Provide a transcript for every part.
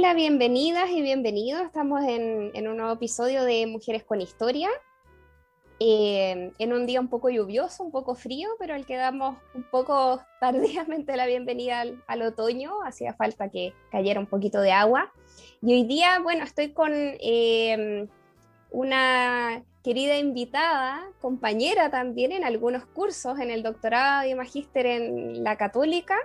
Hola, bienvenidas y bienvenidos. Estamos en, un nuevo episodio de Mujeres con Historia. Eh, en un día un poco lluvioso, un poco frío, pero al que damos un poco tardíamente la bienvenida al, al otoño. Hacía falta que cayera un poquito de agua. Y hoy día, bueno, estoy con eh, una querida invitada, compañera también en algunos cursos, en el doctorado y magíster en la Católica,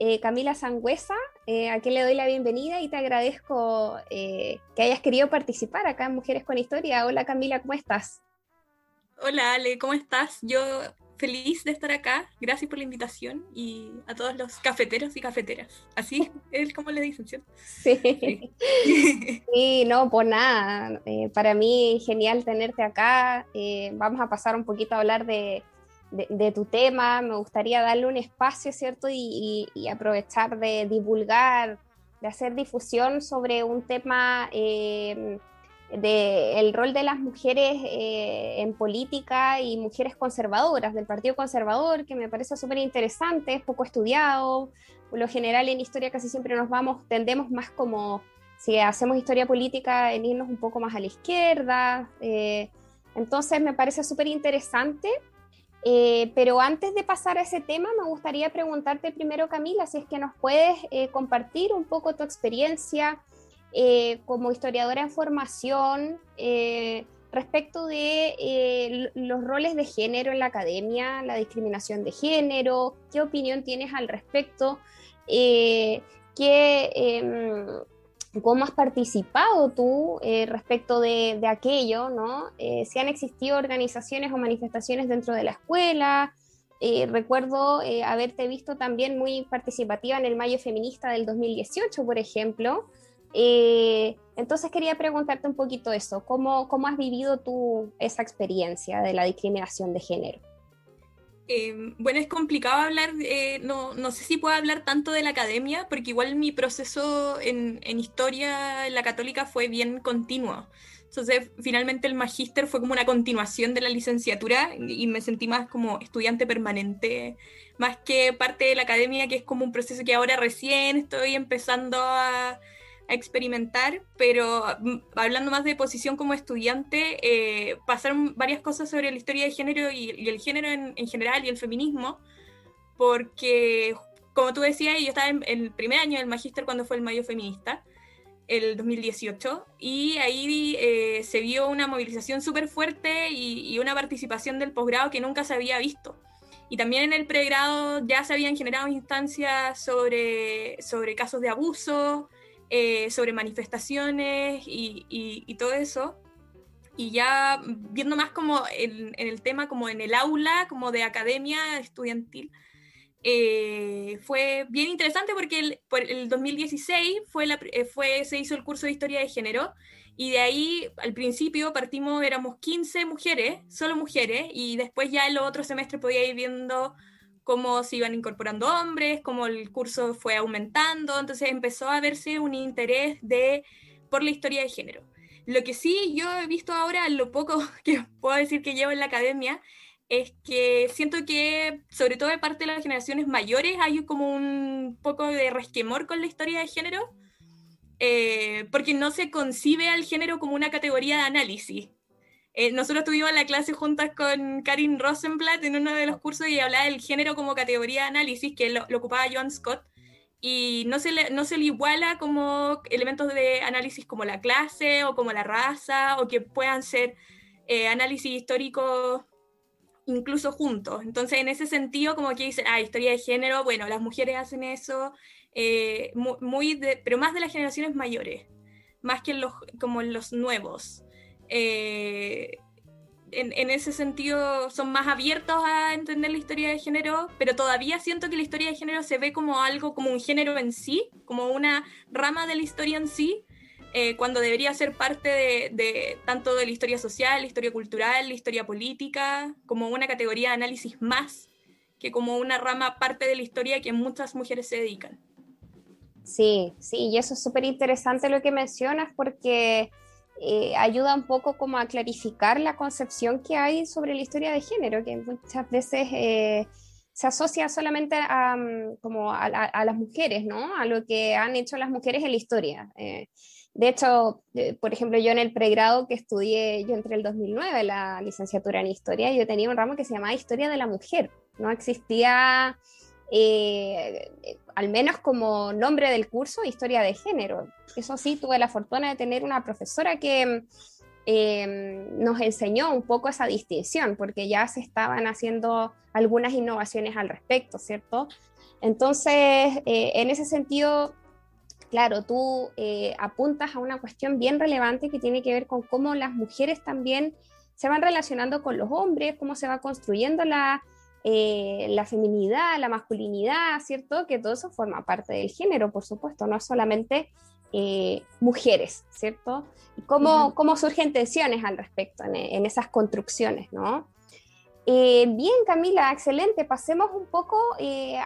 eh, Camila Sangüesa, eh, a quien le doy la bienvenida y te agradezco eh, que hayas querido participar acá en Mujeres con Historia. Hola Camila, ¿cómo estás? Hola Ale, ¿cómo estás? Yo feliz de estar acá, gracias por la invitación y a todos los cafeteros y cafeteras. Así es como le dicen, ¿cierto? Sí, sí no, por nada. Eh, para mí genial tenerte acá. Vamos a pasar un poquito a hablar de, de, tu tema. Me gustaría darle un espacio, ¿cierto? Y, aprovechar de divulgar, de hacer difusión sobre un tema... Eh, de el rol de las mujeres eh, en política y mujeres conservadoras del Partido Conservador, que me parece súper interesante, es poco estudiado. Por lo general en historia casi siempre nos vamos, tendemos más como, si hacemos historia política, en irnos un poco más a la izquierda. Eh, entonces me parece súper interesante. Eh, pero antes de pasar a ese tema, me gustaría preguntarte primero, Camila, si es que nos puedes eh, compartir un poco tu experiencia eh, como historiadora en formación respecto de los roles de género en la academia, la discriminación de género, qué opinión tienes al respecto, qué, em, cómo has participado tú respecto de, de, aquello, ¿no? si han existido organizaciones o manifestaciones dentro de la escuela. recuerdo haberte visto también muy participativa en el Mayo Feminista del 2018, por ejemplo, eh, entonces quería preguntarte un poquito eso, ¿cómo, cómo has vivido tú esa experiencia de la discriminación de género? Eh, bueno, es complicado hablar, eh, no, no, sé si puedo hablar tanto de la academia, porque igual mi proceso en, en, historia en la católica fue bien continuo. Entonces, finalmente el magíster fue como una continuación de la licenciatura y me sentí más como estudiante permanente, más que parte de la academia, que es como un proceso que ahora recién estoy empezando a, a experimentar, pero mm, hablando más de posición como estudiante, eh, pasaron varias cosas sobre la historia de género y, y el género en, en, general y el feminismo, porque, como tú decías, yo estaba en, el primer año del magíster cuando fue el Mayo Feminista, el 2018, y ahí eh, se vio una movilización súper fuerte y, y una participación del posgrado que nunca se había visto. Y también en el pregrado ya se habían generado instancias sobre, sobre casos de abuso, eh, sobre manifestaciones y, todo eso. Y ya viendo más como en, el tema, como en el aula, como de academia estudiantil, eh, fue bien interesante porque el, el 2016 fue la, eh, fue, se hizo el curso de historia de género y de ahí al principio partimos, éramos 15 mujeres, solo mujeres, y después ya el otro semestre podía ir viendo cómo se iban incorporando hombres, cómo el curso fue aumentando, entonces empezó a verse un interés de, por la historia de género. Lo que sí yo he visto ahora, lo poco que puedo decir que llevo en la academia, es que siento que, sobre todo de parte de las generaciones mayores, hay como un poco de resquemor con la historia de género, eh, porque no se concibe al género como una categoría de análisis. Eh, nosotros tuvimos la clase juntas con Karin Rosenblatt en uno de los cursos y hablaba del género como categoría de análisis, que lo, ocupaba John Scott, y no se, le, no se le iguala como elementos de análisis como la clase o como la raza, o que puedan ser eh, análisis histórico incluso juntos. Entonces, en ese sentido, como que dicen, ah, historia de género, bueno, las mujeres hacen eso, eh, mu- muy de- pero más de las generaciones mayores, más que los, como los nuevos. Eh, en, en ese sentido son más abiertos a entender la historia de género, pero todavía siento que la historia de género se ve como algo, como un género en sí, como una rama de la historia en sí, eh, cuando debería ser parte de, de tanto de la historia social, la historia cultural, la historia política, como una categoría de análisis más que como una rama parte de la historia que muchas mujeres se dedican. Sí, sí, y eso es súper interesante lo que mencionas porque eh, ayuda un poco como a clarificar la concepción que hay sobre la historia de género, que muchas veces eh, se asocia solamente a, mm, como a, a- a las mujeres, ¿no? A lo que han hecho las mujeres en la historia. Eh, de hecho, eh, por ejemplo, yo en el pregrado que estudié, yo entré el 2009, la licenciatura en historia, yo tenía un ramo que se llamaba Historia de la Mujer. No existía eh, eh, al menos como nombre del curso, historia de género. Eso sí, tuve la fortuna de tener una profesora que eh, nos enseñó un poco esa distinción, porque ya se estaban haciendo algunas innovaciones al respecto, ¿cierto? Entonces, en ese sentido, claro, tú apuntas a una cuestión bien relevante que tiene que ver con cómo las mujeres también se van relacionando con los hombres, cómo se va construyendo la, eh, la feminidad, la masculinidad, ¿cierto? Que todo eso forma parte del género, por supuesto, no solamente eh, mujeres, ¿cierto? Y cómo, cómo surgen tensiones al respecto en, en esas construcciones, ¿no? Eh, bien, Camila, excelente. Pasemos un poco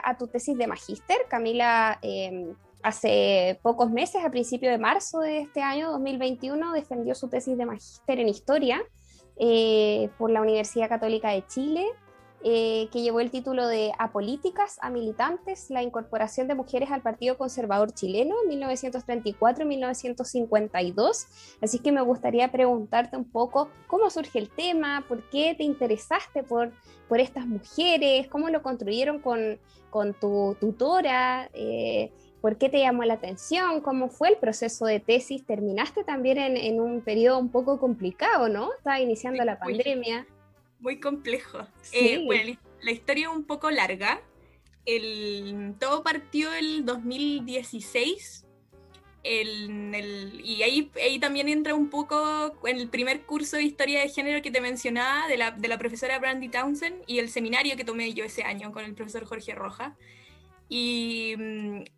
a tu tesis de magíster. Camila, eh, hace pocos meses, a principios de marzo de este año, 2021, defendió su tesis de magíster en historia por la Universidad Católica de Chile, eh, que llevó el título de Apolíticas a Militantes, la incorporación de mujeres al Partido Conservador Chileno en 1934-1952. Así que me gustaría preguntarte un poco cómo surge el tema, por qué te interesaste por, por estas mujeres, cómo lo construyeron con, con tu tutora. Eh, ¿Por qué te llamó la atención? ¿Cómo fue el proceso de tesis? Terminaste también en, en un periodo un poco complicado, ¿no? Estaba iniciando Sí, la pandemia. Muy complejo. Sí. Eh, bueno, la- historia es un poco larga. El, todo partió el 2016. el- el- y ahí, ahí también entra un poco en el primer curso de historia de género que te mencionaba de la, de la profesora Brandy Townsend y el seminario que tomé yo ese año con el profesor Jorge Roja. Y,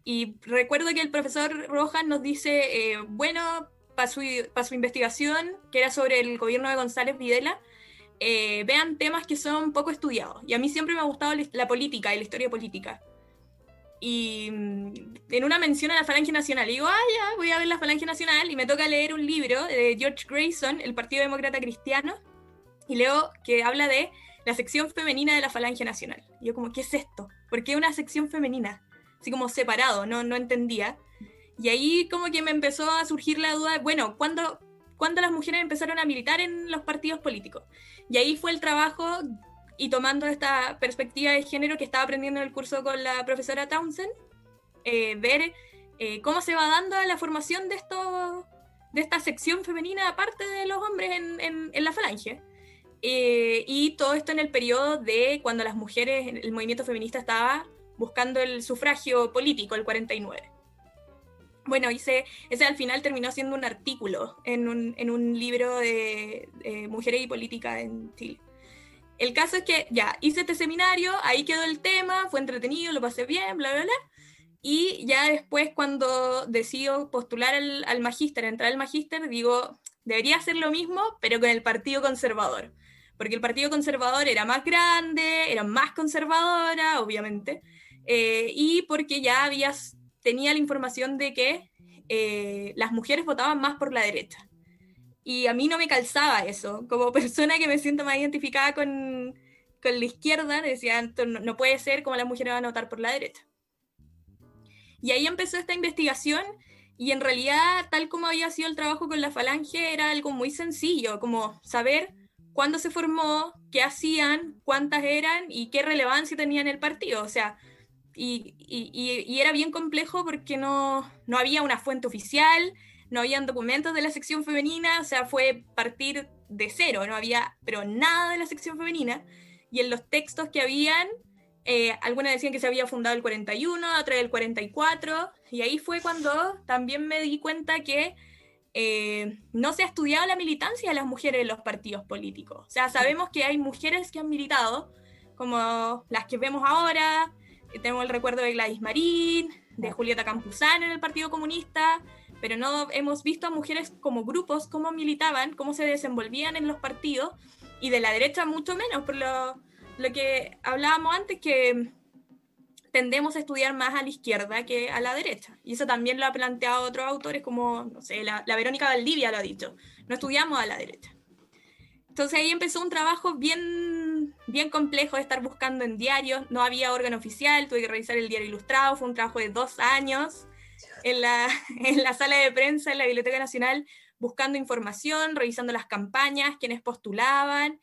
y recuerdo que el profesor Rojas nos dice, eh, bueno, para su, pa su investigación, que era sobre el gobierno de González Videla, eh, vean temas que son poco estudiados. Y a mí siempre me ha gustado la, política y la historia política. Y mm, en una mención a la Falange Nacional, digo, ah, ya, voy a ver la Falange Nacional, y me toca leer un libro de George Grayson, el Partido Demócrata Cristiano, y leo que habla de la sección femenina de la Falange Nacional. Y yo como, ¿qué es esto? ¿Por qué una sección femenina? Así como separado, no, no entendía. Y ahí como que me empezó a surgir la duda, bueno, ¿cuándo, ¿cuándo las mujeres empezaron a militar en los partidos políticos? Y ahí fue el trabajo y tomando esta perspectiva de género que estaba aprendiendo en el curso con la profesora Townsend, eh, ver eh, cómo se va dando la formación de, esto, de esta sección femenina aparte de los hombres en, en- en la falange. Eh, y todo esto en el periodo de cuando las mujeres, el movimiento feminista estaba buscando el sufragio político, el 49. Bueno, hice, ese al final terminó siendo un artículo en un, en un libro de, de Mujeres y Política en Chile. El caso es que ya hice este seminario, ahí quedó el tema, fue entretenido, lo pasé bien, bla, bla, bla. Y ya después, cuando decido postular al, al magíster, entrar al magíster, digo, debería hacer lo mismo, pero con el Partido Conservador. Porque el Partido Conservador era más grande, era más conservadora, obviamente, eh, y porque ya habías, tenía la información de que eh, las mujeres votaban más por la derecha. Y a mí no me calzaba eso. Como persona que me siento más identificada con, con la izquierda, decía, "Esto no, no puede ser como las mujeres van a votar por la derecha. Y ahí empezó esta investigación y en realidad, tal como había sido el trabajo con la falange, era algo muy sencillo, como saber cuándo se formó, qué hacían, cuántas eran y qué relevancia tenía en el partido. O sea, y, era bien complejo porque no, no había una fuente oficial, no habían documentos de la sección femenina, o sea, fue partir de cero, no había, pero nada de la sección femenina. Y en los textos que habían, eh, algunas decían que se había fundado el 41, otras el 44, y ahí fue cuando también me di cuenta que eh, no se ha estudiado la militancia de las mujeres en los partidos políticos. O sea, sabemos que hay mujeres que han militado, como las que vemos ahora, tenemos el recuerdo de Gladys Marín, de Julieta Campuzano en el Partido Comunista, pero no hemos visto a mujeres como grupos, cómo militaban, cómo se desenvolvían en los partidos, y de la derecha mucho menos, por lo, lo que hablábamos antes, que tendemos a estudiar más a la izquierda que a la derecha. Y eso también lo ha planteado otros autores como, no sé, la, la Verónica Valdivia lo ha dicho, no estudiamos a la derecha. Entonces ahí empezó un trabajo bien, bien complejo de estar buscando en diarios, no había órgano oficial, tuve que revisar el diario ilustrado, fue un trabajo de dos años en la, en la sala de prensa en la Biblioteca Nacional buscando información, revisando las campañas, quienes postulaban,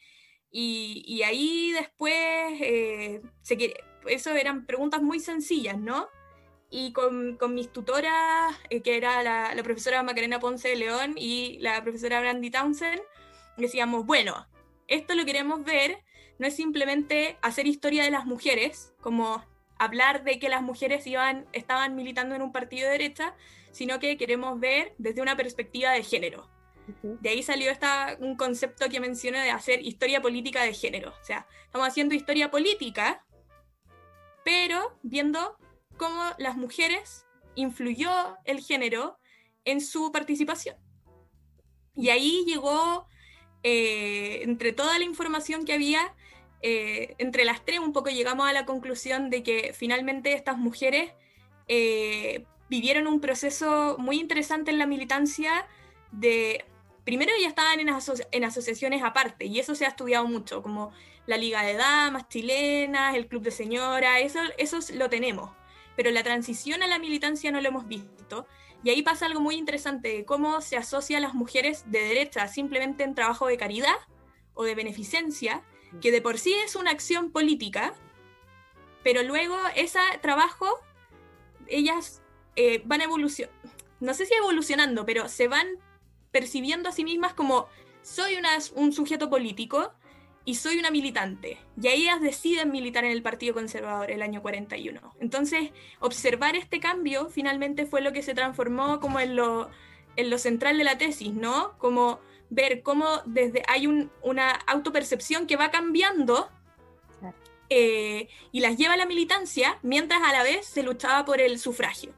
y, y ahí después eh, eso eran preguntas muy sencillas, ¿no? Y con, con mis tutoras, eh, que era la, la profesora Macarena Ponce de León y la profesora Brandy Townsend, decíamos, bueno, esto lo queremos ver, no es simplemente hacer historia de las mujeres, como hablar de que las mujeres iban, estaban militando en un partido de derecha, sino que queremos ver desde una perspectiva de género. De ahí salió esta, un concepto que mencioné de hacer historia política de género. O sea, estamos haciendo historia política, pero viendo cómo las mujeres influyó el género en su participación. Y ahí llegó, eh, entre toda la información que había, eh, entre las tres un poco llegamos a la conclusión de que finalmente estas mujeres eh, vivieron un proceso muy interesante en la militancia de... Primero ya estaban en, aso- en asociaciones aparte y eso se ha estudiado mucho, como la Liga de Damas chilenas, el Club de Señoras, eso, eso lo tenemos. Pero la transición a la militancia no lo hemos visto. Y ahí pasa algo muy interesante, cómo se asocia a las mujeres de derecha simplemente en trabajo de caridad o de beneficencia, que de por sí es una acción política, pero luego ese trabajo, ellas eh, van evolucionando, no sé si evolucionando, pero se van percibiendo a sí mismas como soy una- un sujeto político y soy una militante. Y ahí ellas deciden militar en el Partido Conservador el año 41. Entonces, observar este cambio finalmente fue lo que se transformó como en lo, en lo central de la tesis, ¿no? Como ver cómo desde hay un- una autopercepción que va cambiando eh, y las lleva a la militancia, mientras a la vez se luchaba por el sufragio.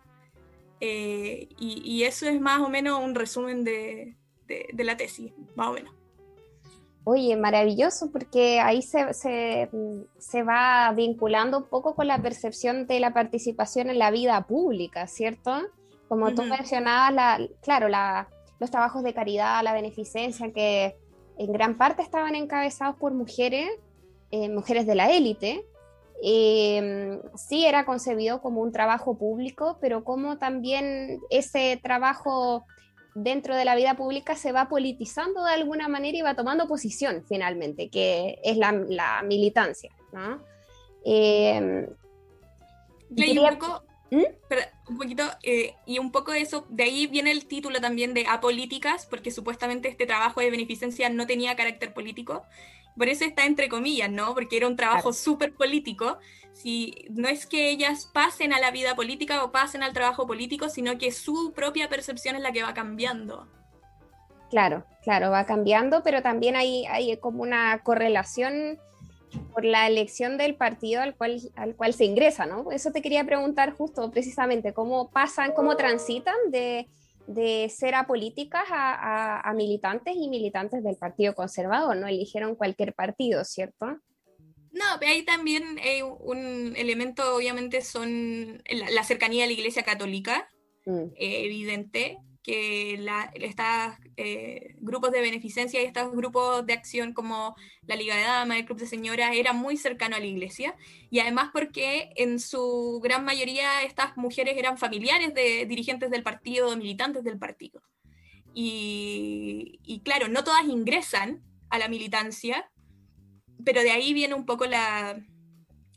Eh, y, y eso es más o menos un resumen de, de- de la tesis, más o menos. Oye, maravilloso, porque ahí se, se, se va vinculando un poco con la percepción de la participación en la vida pública, ¿cierto? Como tú Ujú. mencionabas, la, claro, la- los trabajos de caridad, la beneficencia, que en gran parte estaban encabezados por mujeres, eh, mujeres de la élite. Eh, sí era concebido como un trabajo público, pero como también ese trabajo dentro de la vida pública se va politizando de alguna manera y va tomando posición finalmente, que es la, la militancia. ¿no? Eh, un poco, ¿Mm? perdón, un poquito, eh, y un poco eso, de ahí viene el título también de apolíticas, porque supuestamente este trabajo de beneficencia no tenía carácter político. Por eso está entre comillas, ¿no? Porque era un trabajo Claro. súper político. Si, no es que ellas pasen a la vida política o pasen al trabajo político, sino que su propia percepción es la que va cambiando. Claro, claro, va cambiando, pero también hay, hay como una correlación por la elección del partido al cual, al cual se ingresa, ¿no? Eso te quería preguntar justo, precisamente, cómo pasan, cómo transitan de, de ser apolíticas a, a, a militantes y militantes del Partido Conservador, ¿no? Eligieron cualquier partido, ¿cierto? No, pero ahí también eh, un elemento, obviamente, son la, la cercanía a la Iglesia Católica, Mm, eh, evidente que la, estos grupos de beneficencia y estos grupos de acción como la Liga de Damas, el Club de Señoras, eran muy cercanos a la iglesia y además porque en su gran mayoría estas mujeres eran familiares de dirigentes del partido, militantes del partido. Y, y claro, no todas ingresan a la militancia, pero de ahí viene un poco la,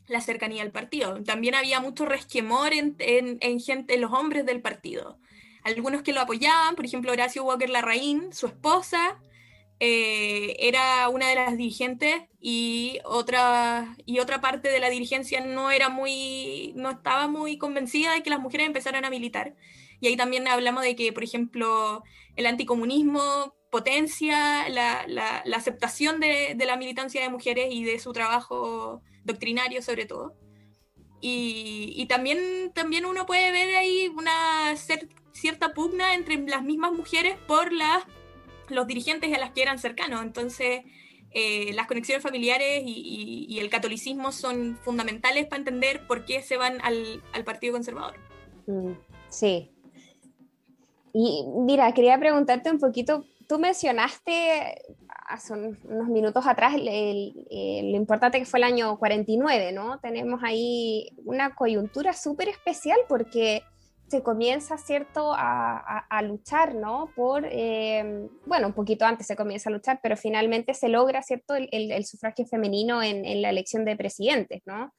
la cercanía al partido. También había mucho resquemor en, en, en gente, en los hombres del partido. Algunos que lo apoyaban, por ejemplo, Horacio Walker Larraín, su esposa, eh, era una de las dirigentes y otra, y otra parte de la dirigencia no, era muy, no estaba muy convencida de que las mujeres empezaran a militar. Y ahí también hablamos de que, por ejemplo, el anticomunismo potencia la, la- la aceptación de, de la militancia de mujeres y de su trabajo doctrinario sobre todo. Y, y también, también uno puede ver ahí una cer- cierta pugna entre las mismas mujeres por las, los dirigentes a las que eran cercanos. Entonces, eh, las conexiones familiares y, el catolicismo son fundamentales para entender por qué se van al, al Partido Conservador. Mm, Sí. Y mira, quería preguntarte un poquito, tú mencionaste hace un- unos minutos atrás eh, lo importante que fue el año 49, ¿no? Tenemos ahí una coyuntura súper especial porque se comienza, ¿cierto?, a, a- a luchar, ¿no? Por, eh, bueno, un poquito antes se comienza a luchar, pero finalmente se logra, ¿cierto?, el, el- el sufragio femenino en, en la elección de presidentes, ¿no?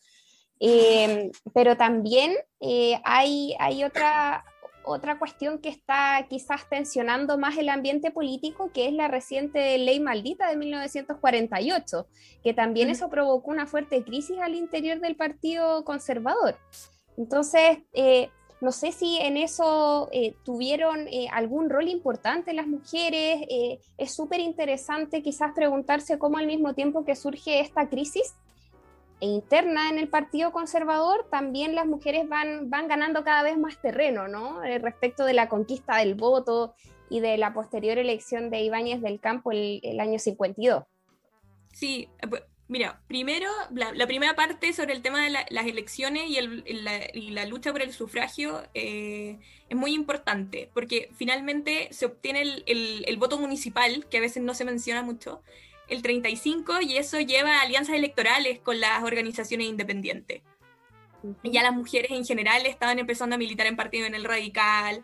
Eh, pero también eh, hay, hay otra, otra cuestión que está quizás tensionando más el ambiente político, que es la reciente ley maldita de 1948, que también eso provocó una fuerte crisis al interior del Partido Conservador. Entonces, eh, no sé si en eso eh, tuvieron eh, algún rol importante las mujeres. eh, es súper interesante quizás preguntarse cómo al mismo tiempo que surge esta crisis, interna en el Partido Conservador, también las mujeres van, van ganando cada vez más terreno, ¿no? Respecto de la conquista del voto y de la posterior elección de Ibáñez del Campo el, el año 52. Sí, mira, primero, la, la primera parte sobre el tema de la- las elecciones y, el- la, y la lucha por el sufragio eh, es muy importante, porque finalmente se obtiene el, el- el voto municipal, que a veces no se menciona mucho, el 35, y eso lleva a alianzas electorales con las organizaciones independientes. Ya las mujeres en general estaban empezando a militar en partido en el radical,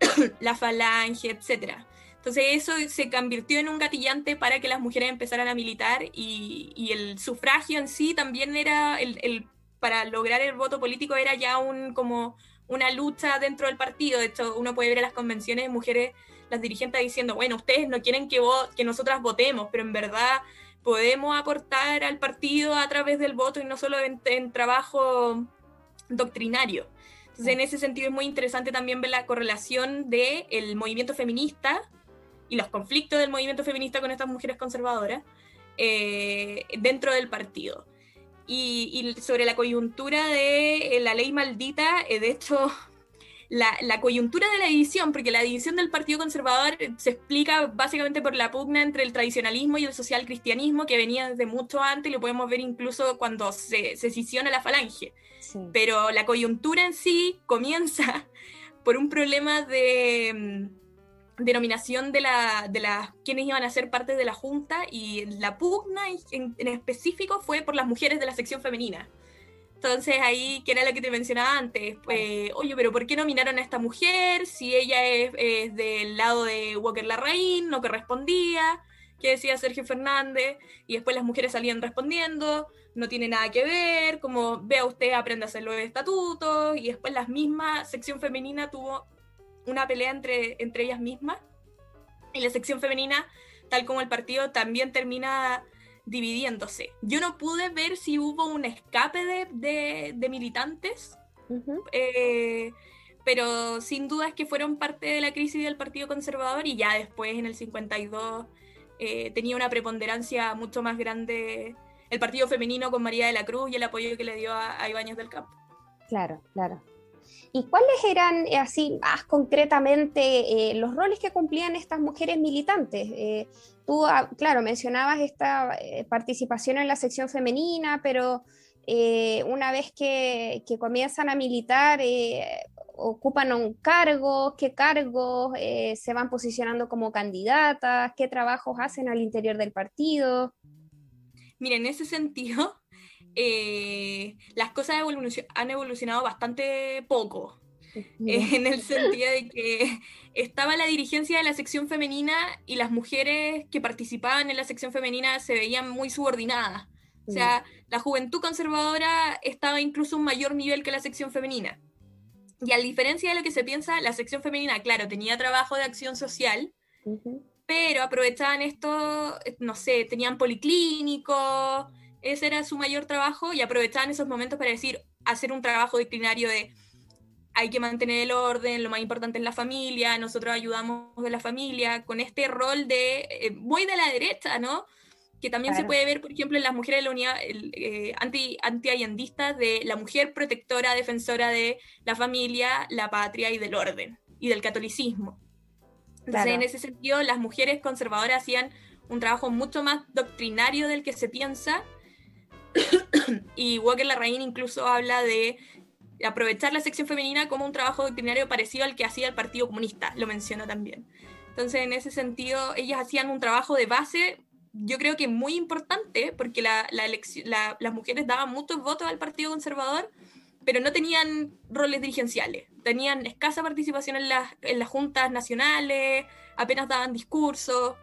la falange, etcétera. Entonces eso se convirtió en un gatillante para que las mujeres empezaran a militar y, el sufragio en sí también era, el, para lograr el voto político era ya un, como una lucha dentro del partido. De hecho, uno puede ver a las convenciones de mujeres, las dirigentes diciendo, bueno, ustedes no quieren que, vo- que nosotras votemos, pero en verdad podemos aportar al partido a través del voto y no solo en, en trabajo doctrinario. Entonces, en ese sentido es muy interesante también ver la correlación del el movimiento feminista y los conflictos del movimiento feminista con estas mujeres conservadoras eh, dentro del partido. Y, y sobre la coyuntura de eh, la ley maldita, eh, de hecho, la, la coyuntura de la división, porque la división del Partido Conservador eh, se explica básicamente por la pugna entre el tradicionalismo y el social cristianismo que venía desde mucho antes, lo podemos ver incluso cuando se, se scisiona la falange Sí. pero la coyuntura en sí comienza por un problema de mm, denominación de, la, de las quienes iban a ser parte de la Junta y la pugna en, en específico fue por las mujeres de la sección femenina. Entonces ahí, que era lo que te mencionaba antes, pues, oye, pero ¿por qué nominaron a esta mujer si ella es, es del lado de Walker Larraín, no correspondía? ¿Qué decía Sergio Fernández? Y después las mujeres salían respondiendo, no tiene nada que ver, como vea usted, aprende a hacer los estatutos, y después la misma sección femenina tuvo una pelea entre, entre ellas mismas, y la sección femenina, tal como el partido, también termina dividiéndose. Yo no pude ver si hubo un escape de, de- de militantes, eh, pero sin duda es que fueron parte de la crisis del Partido Conservador y ya después, en el 52, eh, tenía una preponderancia mucho más grande el partido femenino con María de la Cruz y el apoyo que le dio a, a Ibáñez del Campo. Claro, claro. ¿Y cuáles eran, eh, así más concretamente, eh, los roles que cumplían estas mujeres militantes? Eh, tú, ah, claro, mencionabas esta participación en la sección femenina, pero una vez que, que comienzan a militar, ocupan un cargo, qué cargos se van posicionando como candidatas, qué trabajos hacen al interior del partido. Mira, en ese sentido, eh, las cosas han evolucionado bastante poco. Eh, en el sentido de que estaba la dirigencia de la sección femenina y las mujeres que participaban en la sección femenina se veían muy subordinadas. O sea, la juventud conservadora estaba incluso a un mayor nivel que la sección femenina. Y a diferencia de lo que se piensa, la sección femenina, claro, tenía trabajo de acción social, pero aprovechaban esto, no sé, tenían policlínicos, ese era su mayor trabajo y aprovechaban esos momentos para decir, hacer un trabajo disciplinario de hay que mantener el orden, lo más importante es la familia, nosotros ayudamos de la familia, con este rol de, eh, muy de la derecha, ¿no? Que también se puede ver, por ejemplo, en las mujeres de la unidad eh, anti, anti-allendistas de la mujer protectora, defensora de la familia, la patria y del orden, y del catolicismo. Entonces, Claro. en ese sentido, las mujeres conservadoras hacían un trabajo mucho más doctrinario del que se piensa. y Walker Larraín incluso habla de aprovechar la sección femenina como un trabajo doctrinario parecido al que hacía el Partido Comunista, lo menciona también. Entonces, en ese sentido, ellas hacían un trabajo de base, yo creo que muy importante, porque la, la la- las mujeres daban muchos votos al Partido Conservador, pero no tenían roles dirigenciales, tenían escasa participación en las, en las juntas nacionales, apenas daban discursos,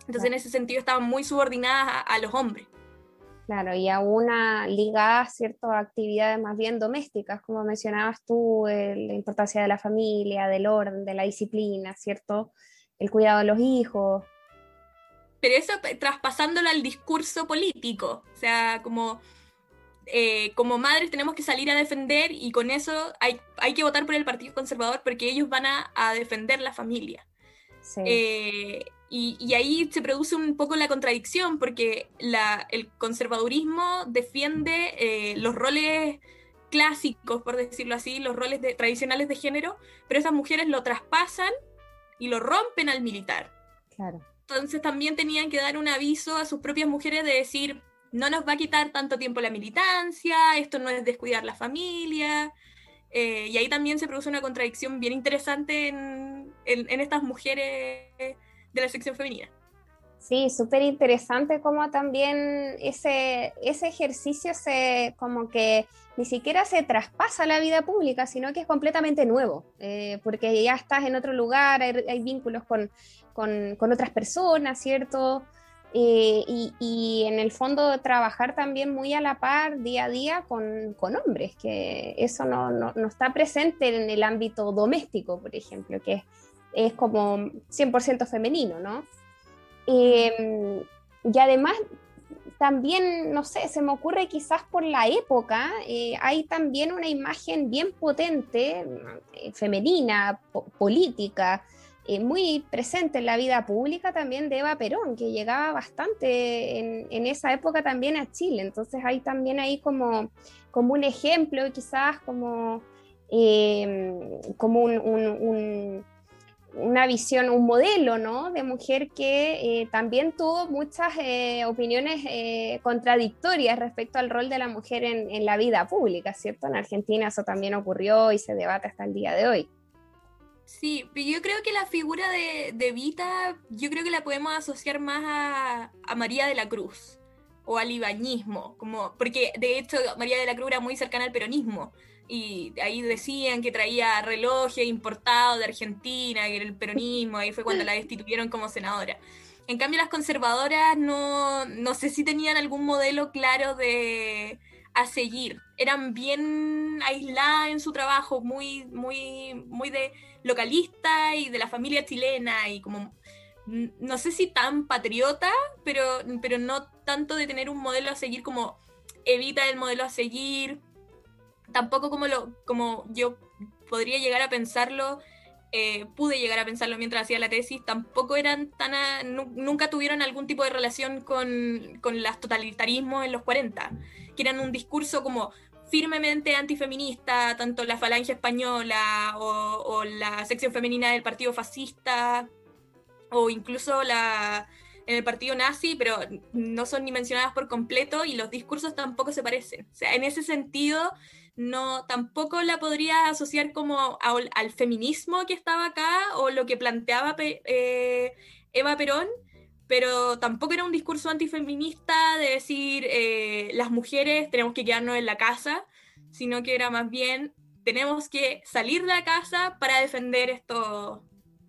entonces en ese sentido estaban muy subordinadas a, a los hombres. Claro, y a una ligada, a actividades más bien domésticas, como mencionabas tú, el- la importancia de la familia, del orden, de la disciplina, ¿cierto? El cuidado de los hijos. Pero eso eh, traspasándolo al discurso político, o sea, como, eh, como madres tenemos que salir a defender y con eso hay, hay que votar por el Partido Conservador porque ellos van a, a defender la familia. Sí, Eh, y, y ahí se produce un poco la contradicción, porque la- el conservadurismo defiende eh, los roles clásicos, por decirlo así, los roles de- tradicionales de género, pero esas mujeres lo traspasan y lo rompen al militar. claro. Entonces también tenían que dar un aviso a sus propias mujeres de decir, no nos va a quitar tanto tiempo la militancia, esto no es descuidar la familia. Eh, y ahí también se produce una contradicción bien interesante en, en- en estas mujeres de la sección femenina. Sí, súper interesante como también ese, ese ejercicio se como que ni siquiera se traspasa a la vida pública, sino que es completamente nuevo, eh, porque ya estás en otro lugar, hay, vínculos con, con- con otras personas, ¿cierto? Eh, y, y en el fondo trabajar también muy a la par día a día con, con hombres, que eso no, no- no está presente en el ámbito doméstico, por ejemplo, que es, es como 100% femenino, ¿no? Eh, y además, también, no sé, se me ocurre quizás por la época, eh, hay también una imagen bien potente, eh, femenina, po- política, muy presente en la vida pública también de Eva Perón, que llegaba bastante en, esa época también a Chile. Entonces hay también ahí como, como un ejemplo, quizás como, como un una visión, un modelo, ¿no? De mujer que eh, también tuvo muchas eh, opiniones eh, contradictorias respecto al rol de la mujer en, en la vida pública, ¿cierto? En Argentina eso también ocurrió y se debate hasta el día de hoy. Sí, pero yo creo que la figura de, de Vita, yo creo que la podemos asociar más a, a María de la Cruz o al ibañismo, como, porque de hecho María de la Cruz era muy cercana al peronismo y ahí decían que traía relojes importados de Argentina, que era el peronismo, ahí fue cuando la destituyeron como senadora. En cambio las conservadoras no, no sé si tenían algún modelo claro de a seguir, eran bien aisladas en su trabajo, muy, muy, muy de localista y de la familia chilena y como no sé si tan patriota, pero, pero no tanto de tener un modelo a seguir como evita el modelo a seguir, tampoco como lo como yo podría llegar a pensarlo, eh, pude llegar a pensarlo mientras hacía la tesis, tampoco eran tan a- nu- nunca tuvieron algún tipo de relación con, con los totalitarismos en los 40, que eran un discurso como firmemente antifeminista, tanto la falange española o, o la sección femenina del partido fascista o incluso la en el partido nazi, pero no son ni mencionadas por completo y los discursos tampoco se parecen. O sea, en ese sentido, no tampoco la podría asociar como al feminismo que estaba acá o lo que planteaba eh, Eva Perón, pero tampoco era un discurso antifeminista de decir eh, las mujeres tenemos que quedarnos en la casa, sino que era más bien tenemos que salir de la casa para defender estos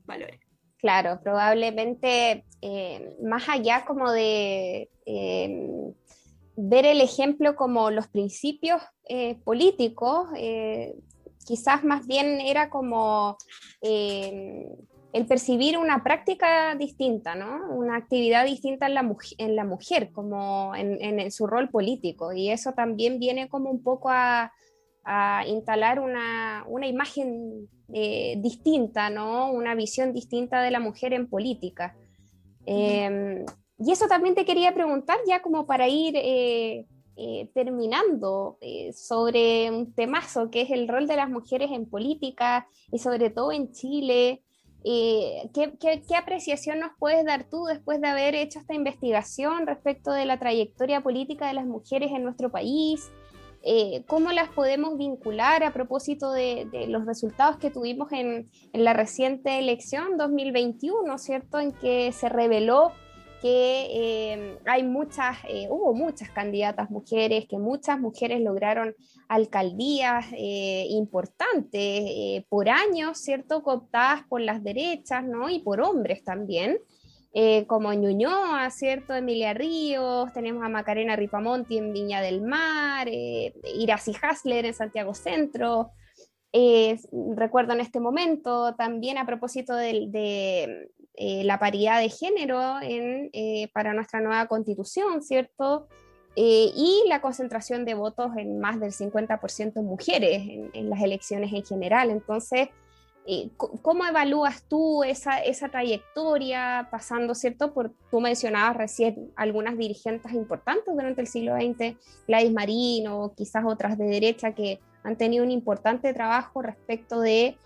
valores. Claro, probablemente eh, más allá como de ver el ejemplo como los principios eh, políticos, eh, quizás más bien era como eh, el percibir una práctica distinta, ¿no? Una actividad distinta en la, muj- en la mujer, como en, en- en su rol político. Y eso también viene como un poco a, a instalar una, una imagen distinta, ¿no? Una visión distinta de la mujer en política. Y eso también te quería preguntar, ya como para ir eh, eh, terminando eh, sobre un temazo que es el rol de las mujeres en política y sobre todo en Chile. Eh, ¿qué, qué, qué apreciación nos puedes dar tú después de haber hecho esta investigación respecto de la trayectoria política de las mujeres en nuestro país? Eh, ¿Cómo las podemos vincular a propósito de, de los resultados que tuvimos en, en la reciente elección 2021, ¿cierto? En que se reveló que eh, hay muchas, eh, hubo muchas candidatas mujeres, que muchas mujeres lograron alcaldías eh, importantes por años, ¿cierto? Cooptadas por las derechas, ¿no? Y por hombres también, como Ñuñoa, ¿cierto? Emilia Ríos, tenemos a Macarena Ripamonti en Viña del Mar, Iracy Hasler en Santiago Centro, recuerdo en este momento también a propósito del- de, eh, la paridad de género en, eh, para nuestra nueva constitución, ¿cierto? Eh, y la concentración de votos en más del 50% en mujeres en, las elecciones en general. Entonces, ¿cómo evalúas tú esa, esa trayectoria pasando, ¿cierto? Por, tú mencionabas recién algunas dirigentes importantes durante el siglo XX, Gladys Marino, quizás otras de derecha que han tenido un importante trabajo respecto de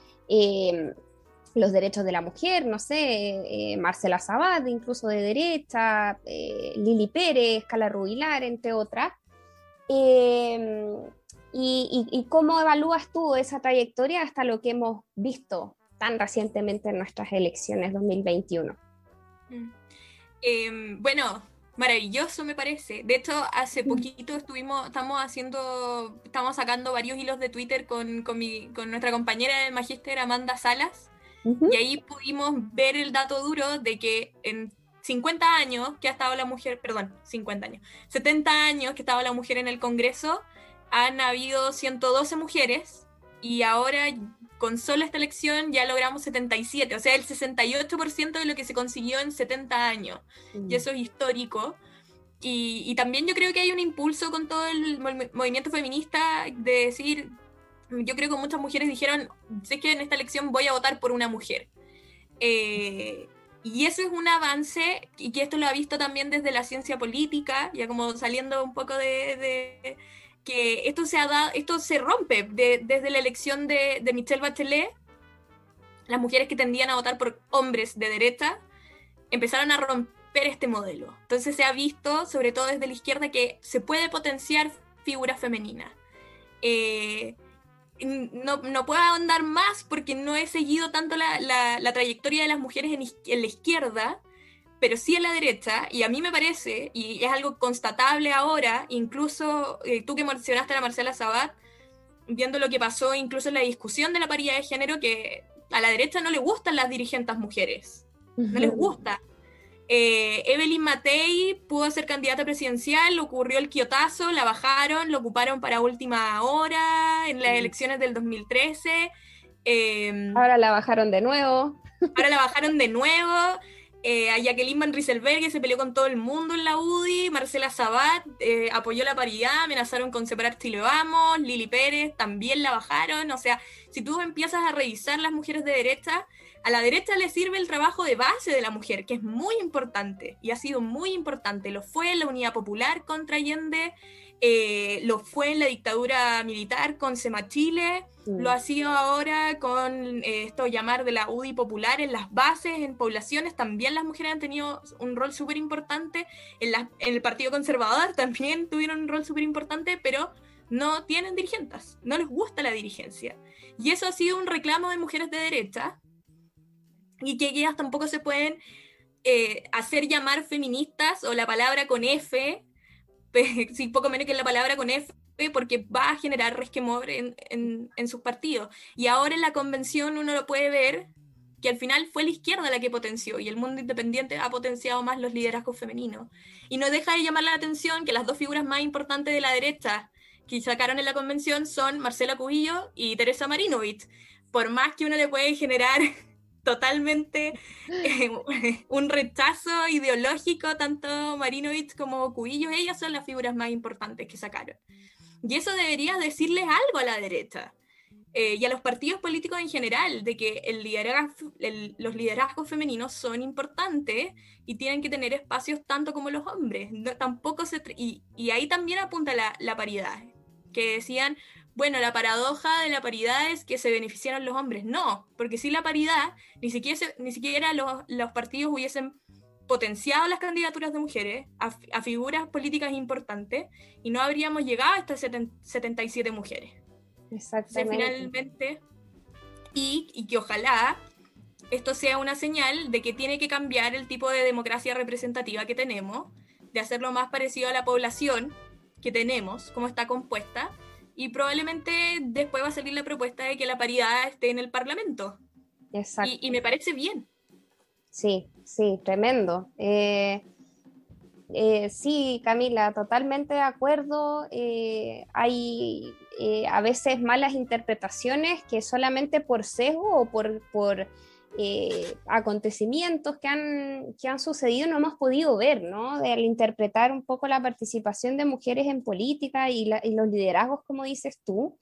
los derechos de la mujer, no sé, eh, Marcela Sabat, incluso de derecha, eh, Lili Pérez, Cala Rubilar, entre otras. Eh, y, y- y cómo evalúas tú esa trayectoria hasta lo que hemos visto tan recientemente en nuestras elecciones 2021? Mm. Em, bueno, maravilloso me parece. De hecho, hace Mm. poquito estuvimos, estamos haciendo, estamos sacando varios hilos de Twitter con, con, mi- con nuestra compañera del magíster Amanda Salas, Ujú. y ahí pudimos ver el dato duro de que en 50 años que ha estado la mujer, perdón, 50 años, 70 años que estaba la mujer en el Congreso, han habido 112 mujeres y ahora con solo esta elección ya logramos 77, o sea, el 68% de lo que se consiguió en 70 años. Y eso es histórico. Y, y también yo creo que hay un impulso con todo el mov- movimiento feminista de decir, yo creo que muchas mujeres dijeron, sé que en esta elección voy a votar por una mujer. Eh, y eso es un avance, y que esto lo ha visto también desde la ciencia política, ya como saliendo un poco de, de- que esto se ha dado, esto se rompe de- desde la elección de, de Michelle Bachelet, las mujeres que tendían a votar por hombres de derecha, empezaron a romper este modelo. Entonces se ha visto, sobre todo desde la izquierda, que se puede potenciar figuras femeninas. Eh, no, no puedo ahondar más porque no he seguido tanto la, la- la trayectoria de las mujeres en, la izquierda, pero sí en la derecha, y a mí me parece, y es algo constatable ahora, incluso eh, tú que mencionaste a la Marcela Sabat, viendo lo que pasó incluso en la discusión de la paridad de género, que a la derecha no le gustan las dirigentes mujeres no les gusta. Eh, Evelyn Matei pudo ser candidata presidencial, ocurrió el quiotazo, la bajaron, lo ocuparon para última hora en las elecciones del 2013. eh, Ahora la bajaron de nuevo. ahora la bajaron de nuevo. eh, a Jacqueline Van Rieselberg se peleó con todo el mundo en la UDI. Marcela Sabat eh, apoyó la paridad, amenazaron con separar Chile Vamos. Lili Pérez también la bajaron. O sea, si tú empiezas a revisar las mujeres de derecha, a la derecha le sirve el trabajo de base de la mujer, que es muy importante y ha sido muy importante. Lo fue en la Unidad Popular contra Allende, eh, lo fue en la dictadura militar con Sema Chile, lo ha sido ahora con eh, esto llamar de la UDI popular en las bases, en poblaciones, también las mujeres han tenido un rol súper importante, en el Partido Conservador también tuvieron un rol súper importante, pero no tienen dirigentes, no les gusta la dirigencia. Y eso ha sido un reclamo de mujeres de derecha y que ellas tampoco se pueden eh, hacer llamar feministas o la palabra con F, poco menos que la palabra con F, porque va a generar resquemor en, en, en sus partidos. Y ahora en la convención uno lo puede ver que al final fue la izquierda la que potenció y el mundo independiente ha potenciado más los liderazgos femeninos. Y no deja de llamar la atención que las dos figuras más importantes de la derecha que sacaron en la convención son Marcela Cubillo y Teresa Marinovich. Por más que uno le puede generar totalmente eh, un rechazo ideológico, tanto Marinovich como Cubillos, ellas son las figuras más importantes que sacaron. Y eso debería decirles algo a la derecha. eh, y a los partidos políticos en general, de que los liderazgos femeninos son importantes y tienen que tener espacios tanto como los hombres. Tampoco se y ahí también apunta la, la paridad, que decían, bueno, la paradoja de la paridad es que se beneficiaron los hombres. No, porque sin la paridad, ni siquiera, ni siquiera los, los partidos hubiesen potenciado las candidaturas de mujeres a, fi- a figuras políticas importantes y no habríamos llegado a estas seten- 77 mujeres. Entonces, Exactamente. finalmente, y, y que ojalá esto sea una señal de que tiene que cambiar el tipo de democracia representativa que tenemos, de hacerlo más parecido a la población que tenemos, cómo está compuesta, y probablemente después va a salir la propuesta de que la paridad esté en el Parlamento. Exacto. Y, y me parece bien. Sí, sí, tremendo. Eh, eh, sí, Camila, totalmente de acuerdo. Eh, hay a veces malas interpretaciones que solamente por sesgo o por, por eh, acontecimientos que han, que han sucedido no hemos podido ver, ¿no? Al interpretar un poco la participación de mujeres en política y, la- y los liderazgos, como dices tú,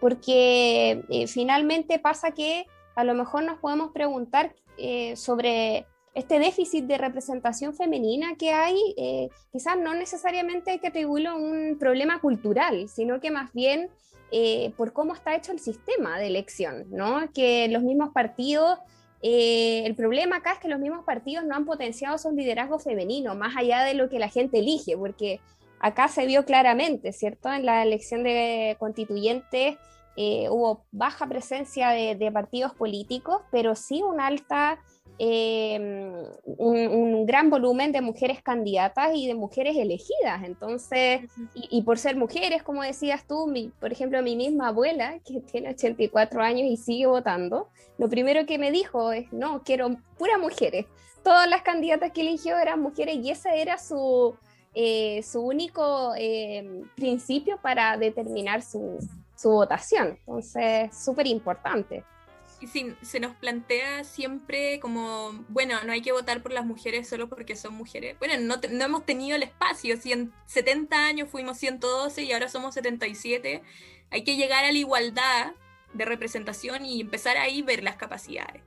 porque eh, finalmente pasa que a lo mejor nos podemos preguntar eh, sobre este déficit de representación femenina que hay, eh, quizás no necesariamente hay que atribuirlo a un problema cultural, sino que más bien eh, por cómo está hecho el sistema de elección, ¿no? Que los mismos partidos, eh, el problema acá es que los mismos partidos no han potenciado esos liderazgos femeninos, más allá de lo que la gente elige, porque acá se vio claramente, ¿cierto? En la elección de constituyentes eh, hubo baja presencia de, de partidos políticos, pero sí una alta eh, un, un gran volumen de mujeres candidatas y de mujeres elegidas. Entonces, y, y por ser mujeres, como decías tú, mi- por ejemplo, mi misma abuela, que tiene 84 años y sigue votando, lo primero que me dijo es, no, quiero puras mujeres. Todas las candidatas que eligió eran mujeres y ese era su, eh, su único eh, principio para determinar su, su votación. Entonces, súper importante. Sí, se nos plantea siempre como, bueno, no hay que votar por las mujeres solo porque son mujeres. Bueno, no, te- no hemos tenido el espacio. Si en 70 años fuimos 112 y ahora somos 77, hay que llegar a la igualdad de representación y empezar ahí ver las capacidades.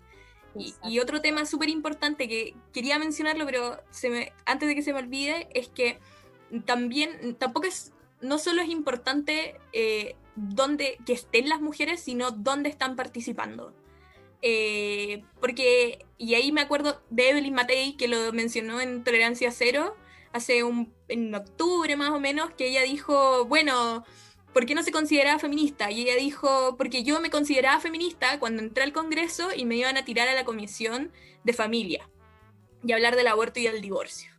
Y, y otro tema súper importante que quería mencionarlo, pero se me, antes de que se me olvide, es que también, tampoco es, no solo es importante eh, dónde, que estén las mujeres, sino dónde están participando. Eh, porque, y ahí me acuerdo de Evelyn Matei, que lo mencionó en Tolerancia Cero, hace un, en octubre más o menos, que ella dijo, bueno, ¿por qué no se consideraba feminista? Y ella dijo, porque yo me consideraba feminista cuando entré al Congreso y me iban a tirar a la comisión de familia y hablar del aborto y del divorcio.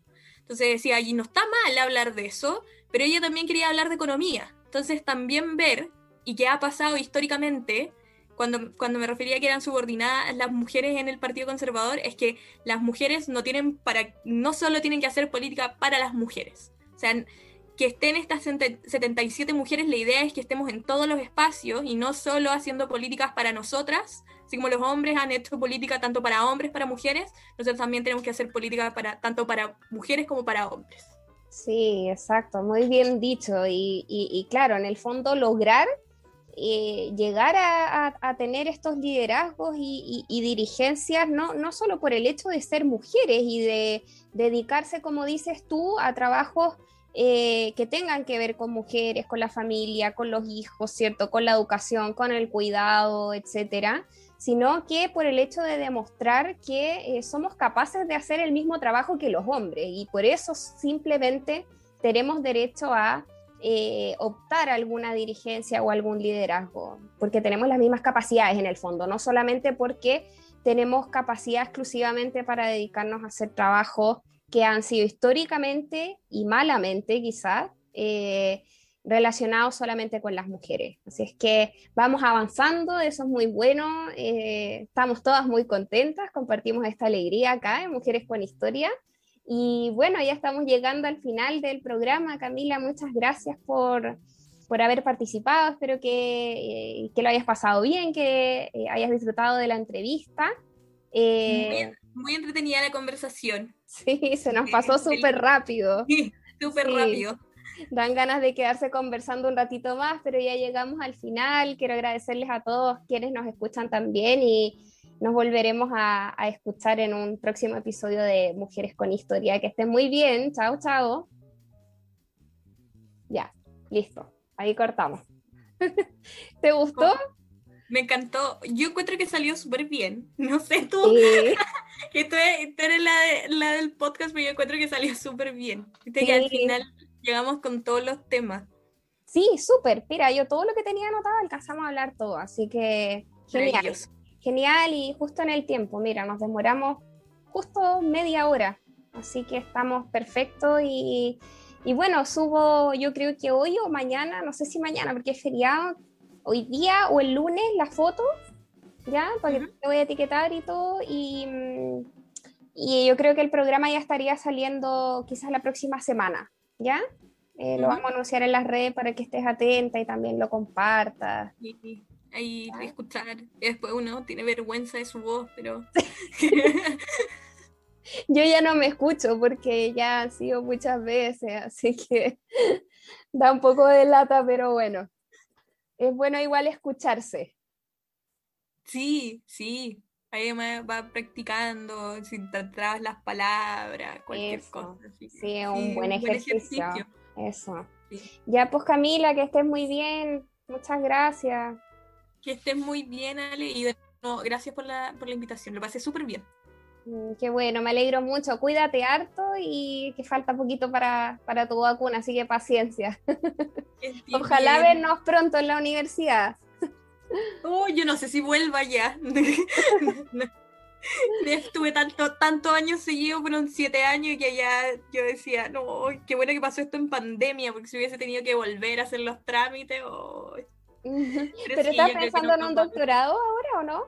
Entonces decía, y no está mal hablar de eso, pero ella también quería hablar de economía. Entonces también ver, y que ha pasado históricamente, cuando, cuando me refería a que eran subordinadas las mujeres en el Partido Conservador, es que las mujeres no tienen para, no solo tienen que hacer política para las mujeres. O sea, que estén estas 77 mujeres, la idea es que estemos en todos los espacios y no solo haciendo políticas para nosotras, así como los hombres han hecho política tanto para hombres, para mujeres, nosotros también tenemos que hacer política para, tanto para mujeres como para hombres. Sí, exacto, muy bien dicho. Y, y- y claro, en el fondo lograr eh, llegar a, tener estos liderazgos y dirigencias, no, no solo por el hecho de ser mujeres y de dedicarse, como dices tú, a trabajos eh, que tengan que ver con mujeres, con la familia, con los hijos, ¿cierto? Con la educación, con el cuidado, etcétera, sino que por el hecho de demostrar que eh, somos capaces de hacer el mismo trabajo que los hombres y por eso simplemente tenemos derecho a eh, optar alguna dirigencia o algún liderazgo, porque tenemos las mismas capacidades en el fondo, no solamente porque tenemos capacidad exclusivamente para dedicarnos a hacer trabajos que han sido históricamente y malamente quizás eh, relacionados solamente con las mujeres. Así es que vamos avanzando, eso es muy bueno, eh, estamos todas muy contentas, compartimos esta alegría acá en Mujeres con Historia. Y bueno, ya estamos llegando al final del programa. Camila, muchas gracias por, por haber participado. Espero que, eh, que lo hayas pasado bien, que eh, hayas disfrutado de la entrevista. Eh, Muy, muy entretenida la conversación. sí, se nos Sí, pasó súper rápido. Sí, súper Sí. rápido. Dan ganas de quedarse conversando un ratito más, pero ya llegamos al final. Quiero agradecerles a todos quienes nos escuchan también y nos volveremos a, a escuchar en un próximo episodio de Mujeres con Historia. Que estén muy bien. Chao, chao. Ya, listo. Ahí cortamos. ¿Te gustó? Me encantó. Yo encuentro que salió súper bien. No sé tú, Sí. que tú, eres- tú eres la, de- la del podcast, pero yo encuentro que salió súper bien. Viste que al final llegamos con todos los temas. Sí, súper. Mira, yo todo lo que tenía anotado alcanzamos a hablar todo, así que genial. Genial y justo en el tiempo. Mira, nos demoramos justo media hora, así que estamos perfectos y, y bueno, subo yo creo que hoy o mañana, no sé si mañana porque es feriado, hoy día o el lunes la foto, ¿ya? Para que Ujú. te voy a etiquetar y todo y, y yo creo que el programa ya estaría saliendo quizás la próxima semana, ¿ya? Eh, Lo vamos a anunciar en las redes para que estés atenta y también lo compartas. Y ahí Ah. escuchar. Y después uno tiene vergüenza de su voz, pero. Yo ya no me escucho porque ya han sido muchas veces, así que da un poco de lata, pero bueno, es bueno igual escucharse. sí, sí. Ahí va practicando, si te trabas las palabras, cualquier Eso. cosa. así Sí, es un buen ejercicio. Eso. Sí. Ya pues Camila, que estés muy bien. Muchas gracias. Que estés muy bien, Ale, y de nuevo, gracias por la, por la invitación. Lo pasé súper bien. Mm, Qué bueno, me alegro mucho. Cuídate harto y que falta poquito para, para tu vacuna, así que paciencia. Ojalá bien. vernos pronto en la universidad. Oh, yo no sé si vuelva ya. Estuve tanto, tantos años seguidos, fueron siete años, y que ya yo decía, no, qué bueno que pasó esto en pandemia, porque si hubiese tenido que volver a hacer los trámites, oh. ¿Pero sí, estás pensando no en un doctorado ahora o no?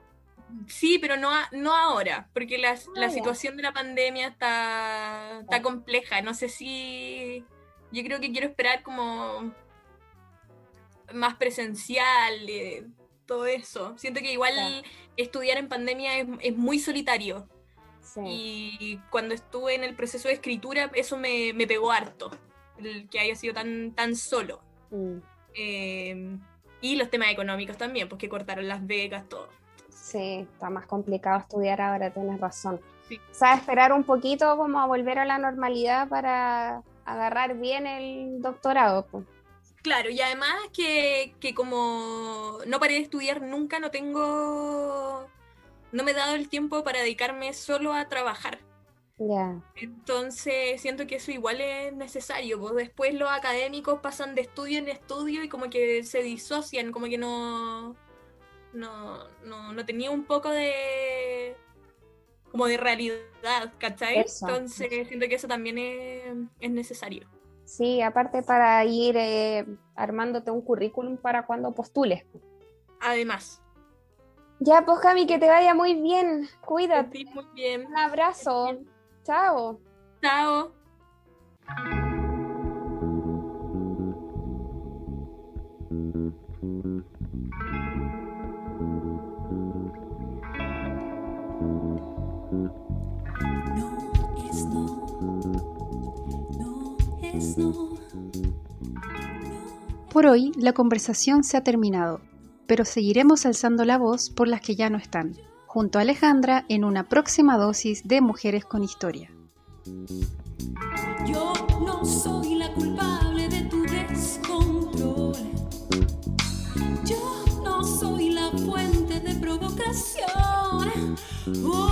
Sí, pero no, a- no ahora, porque la, la ya. situación de la pandemia está, está Ya. compleja. No sé si. Yo creo que quiero esperar como más presencial, eh, todo eso. Siento que igual estudiar en pandemia es, es muy solitario. Sí. Y cuando estuve en el proceso de escritura, eso me, me pegó harto, el que haya sido tan, tan solo. Mm, Eh, y los temas económicos también, porque cortaron las becas, todo. Sí, está más complicado estudiar ahora, tienes razón. Sí. O sea, esperar un poquito como a volver a la normalidad para agarrar bien el doctorado. pues. Claro, y además que, que como no paré de estudiar nunca, no tengo, no me he dado el tiempo para dedicarme solo a trabajar. Ya, Entonces siento que eso igual es necesario, pues después los académicos pasan de estudio en estudio y como que se disocian, como que no, no, no, no tenía un poco de como de realidad, ¿cachai? Eso. Entonces siento que eso también es, es necesario. Sí, aparte para ir eh, armándote un currículum para cuando postules. Además, Ya, pues Cami, que te vaya muy bien. Cuídate. muy bien. Un abrazo. Chao. Chao. No es no. No es no. Por hoy la conversación se ha terminado, pero seguiremos alzando la voz por las que ya no están, junto a Alejandra en una próxima dosis de Mujeres con Historia. Yo no soy la culpable de tu descontrol. Yo no soy la fuente de provocación. Oh,